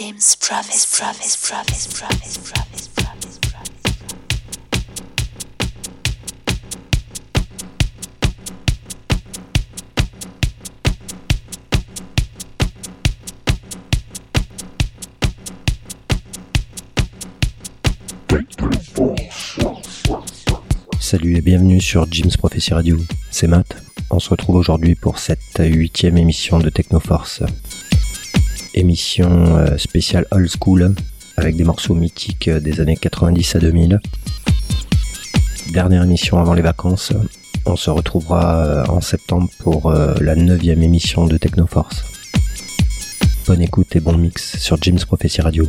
James Promise, Promise, Promise, Promise, Promise, Promise. Salut et bienvenue sur Jim's Prophecy Radio. C'est Matt. On se retrouve aujourd'hui pour cette huitième émission de Technoforce. Émission euh, spéciale old school avec des morceaux mythiques euh, des années 90 à 2000. Dernière émission avant les vacances. On se retrouvera euh, en septembre pour la neuvième émission de Technoforce. Bonne écoute et bon mix sur Jim's Prophecy Radio.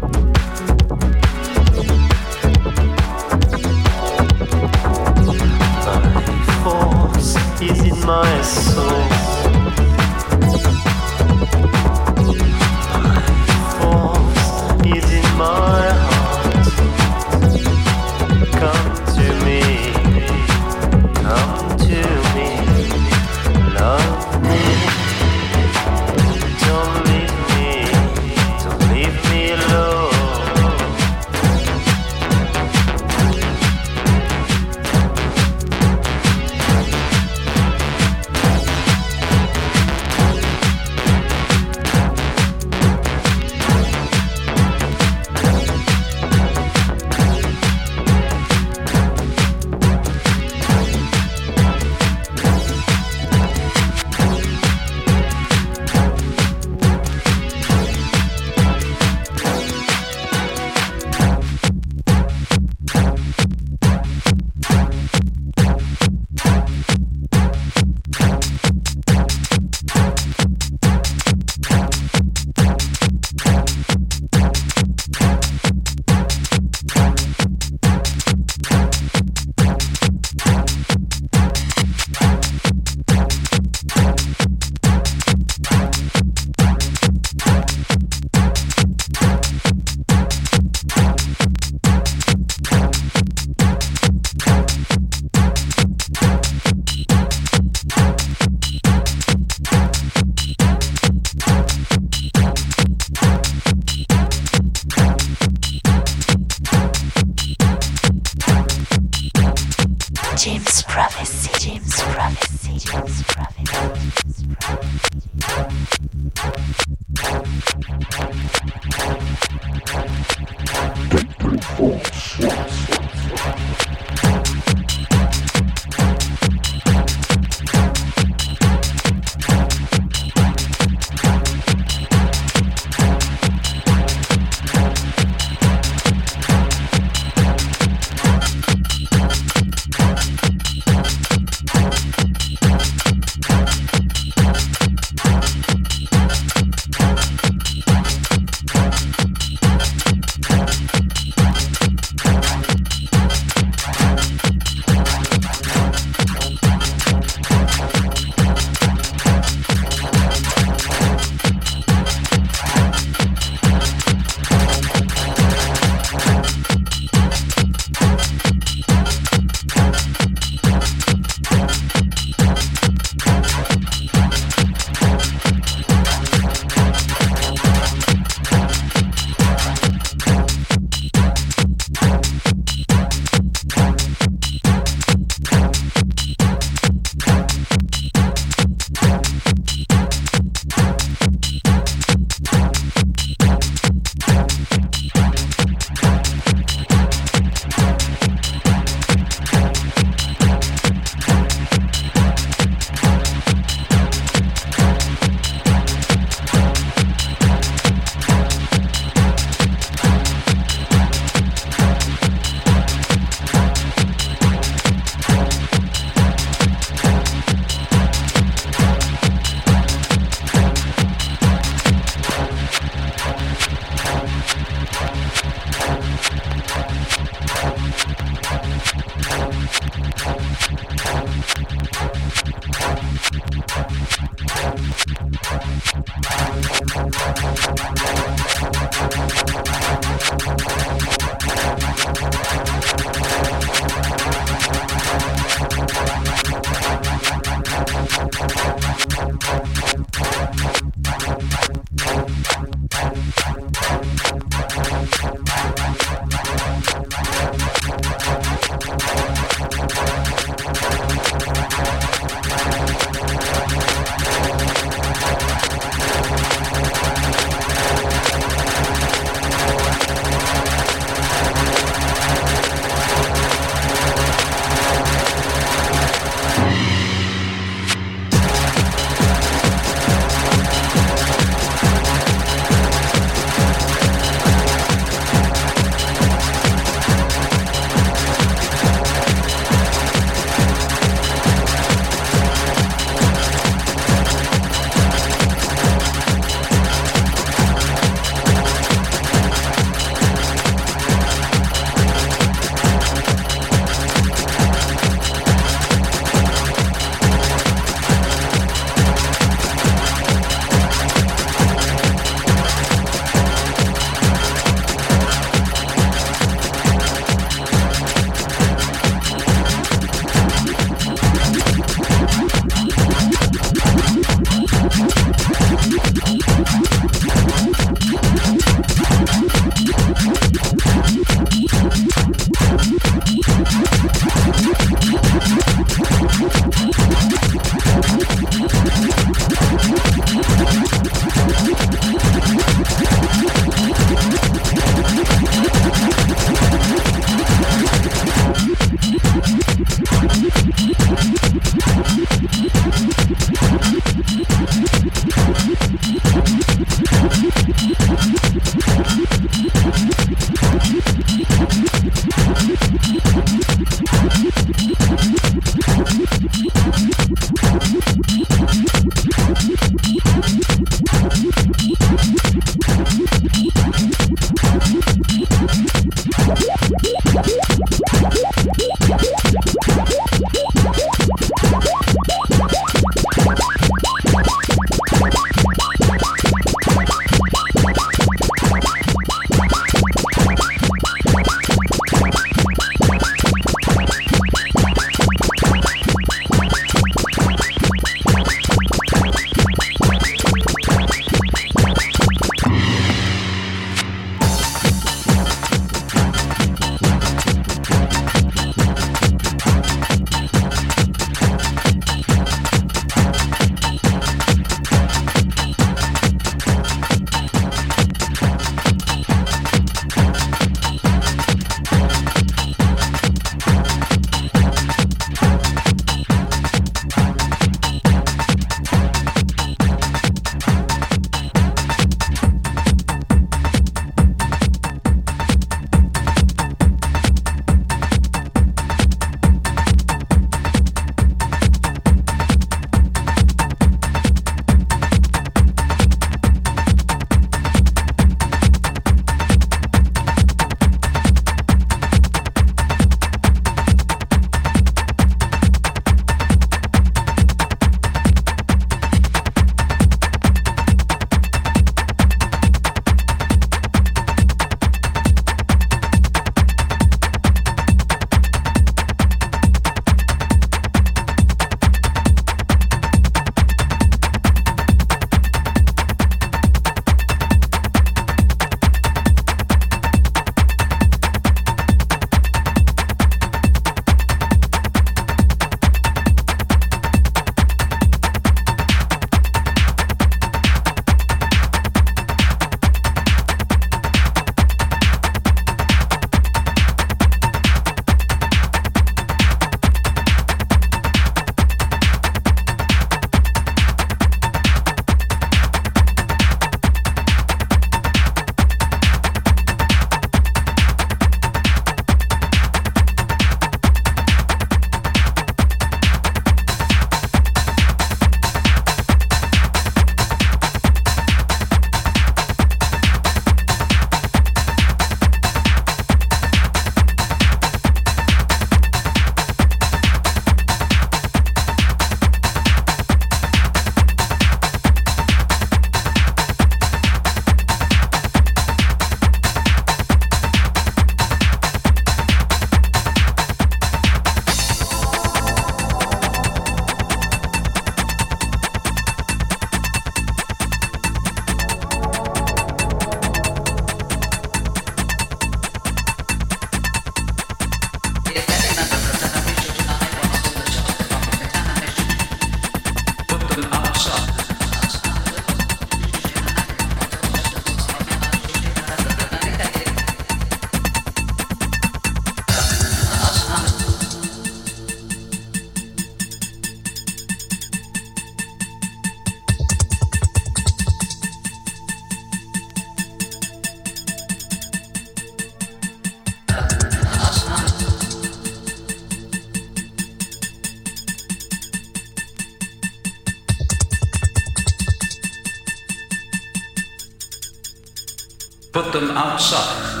Them outside.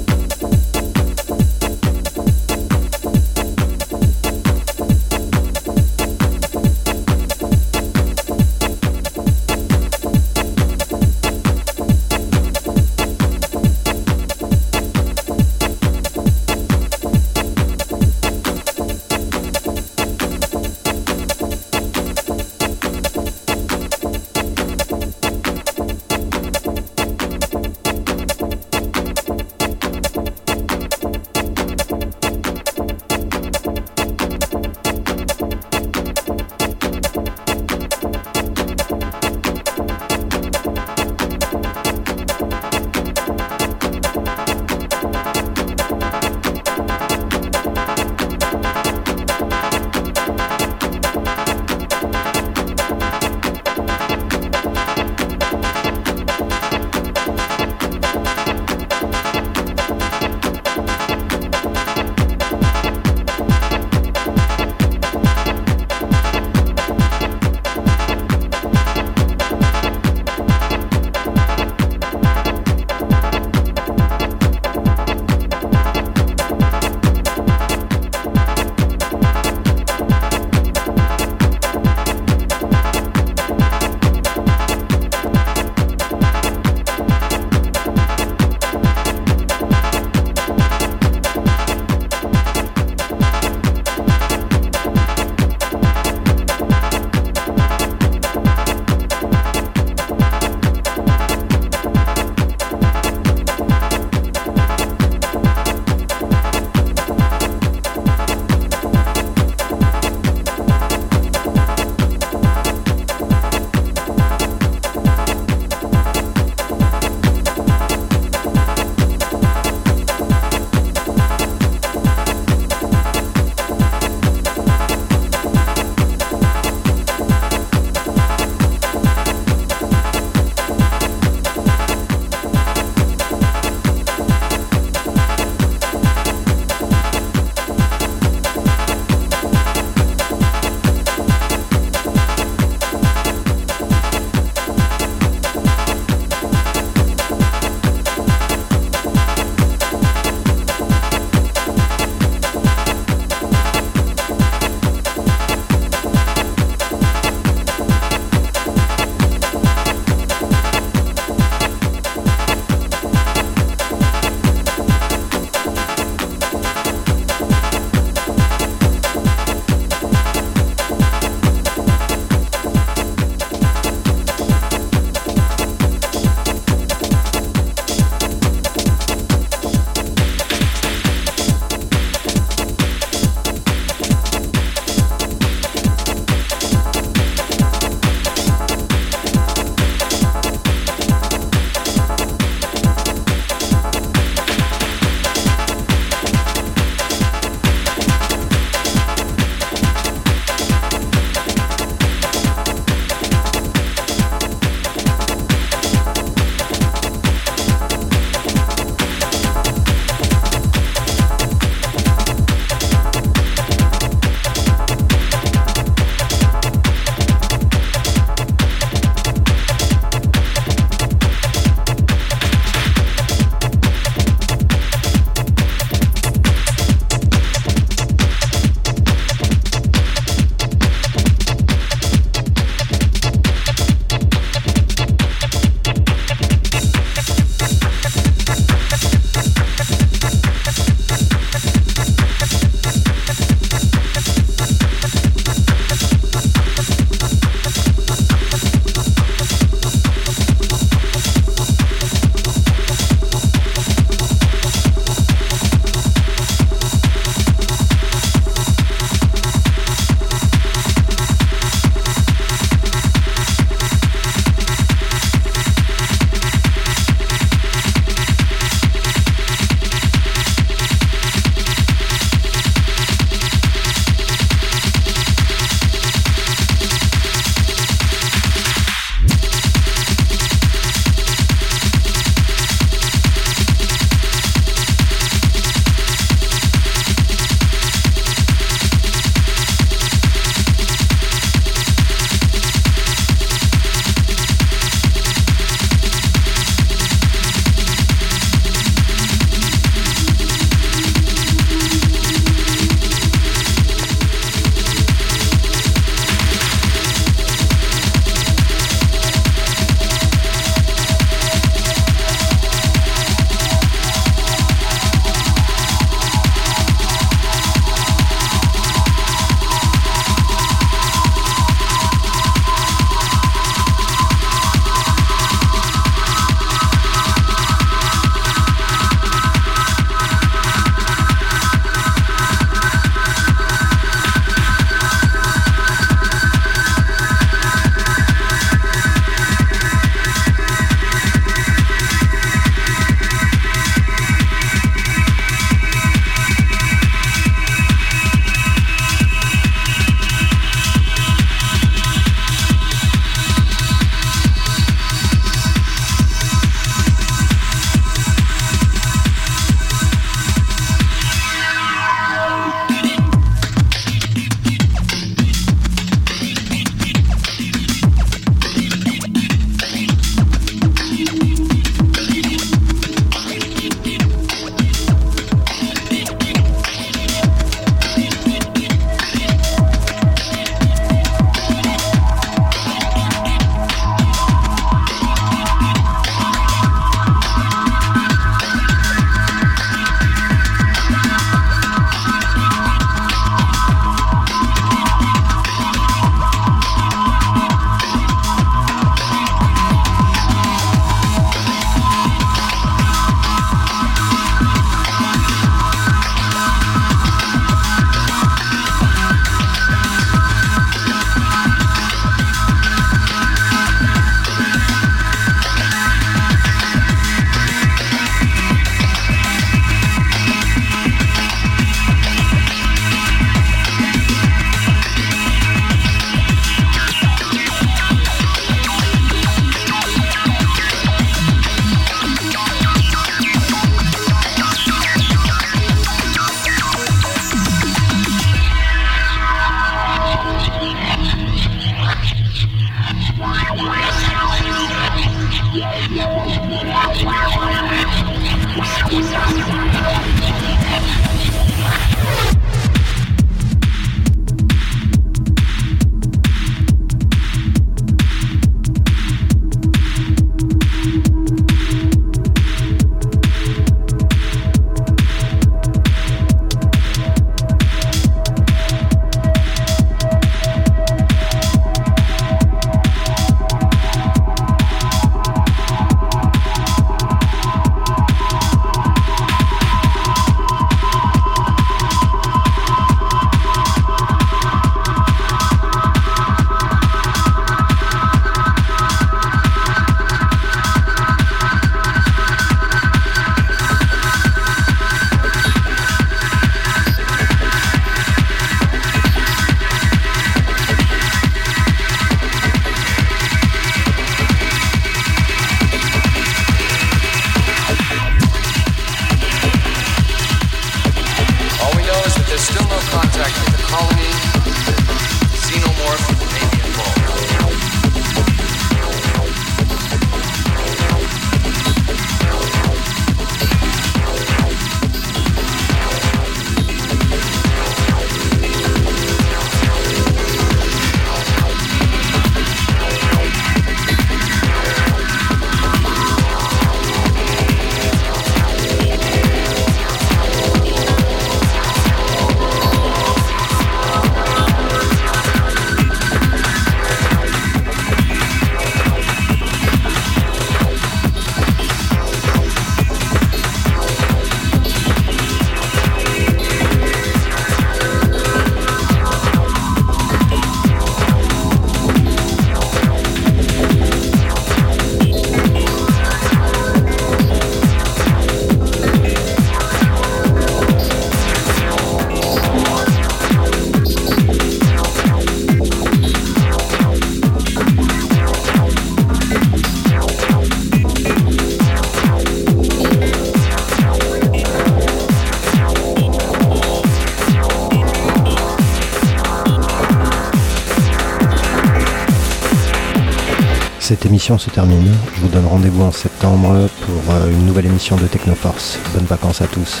Cette émission se termine. Je vous donne rendez-vous en septembre pour euh, une nouvelle émission de Technoforce. Bonnes vacances à tous.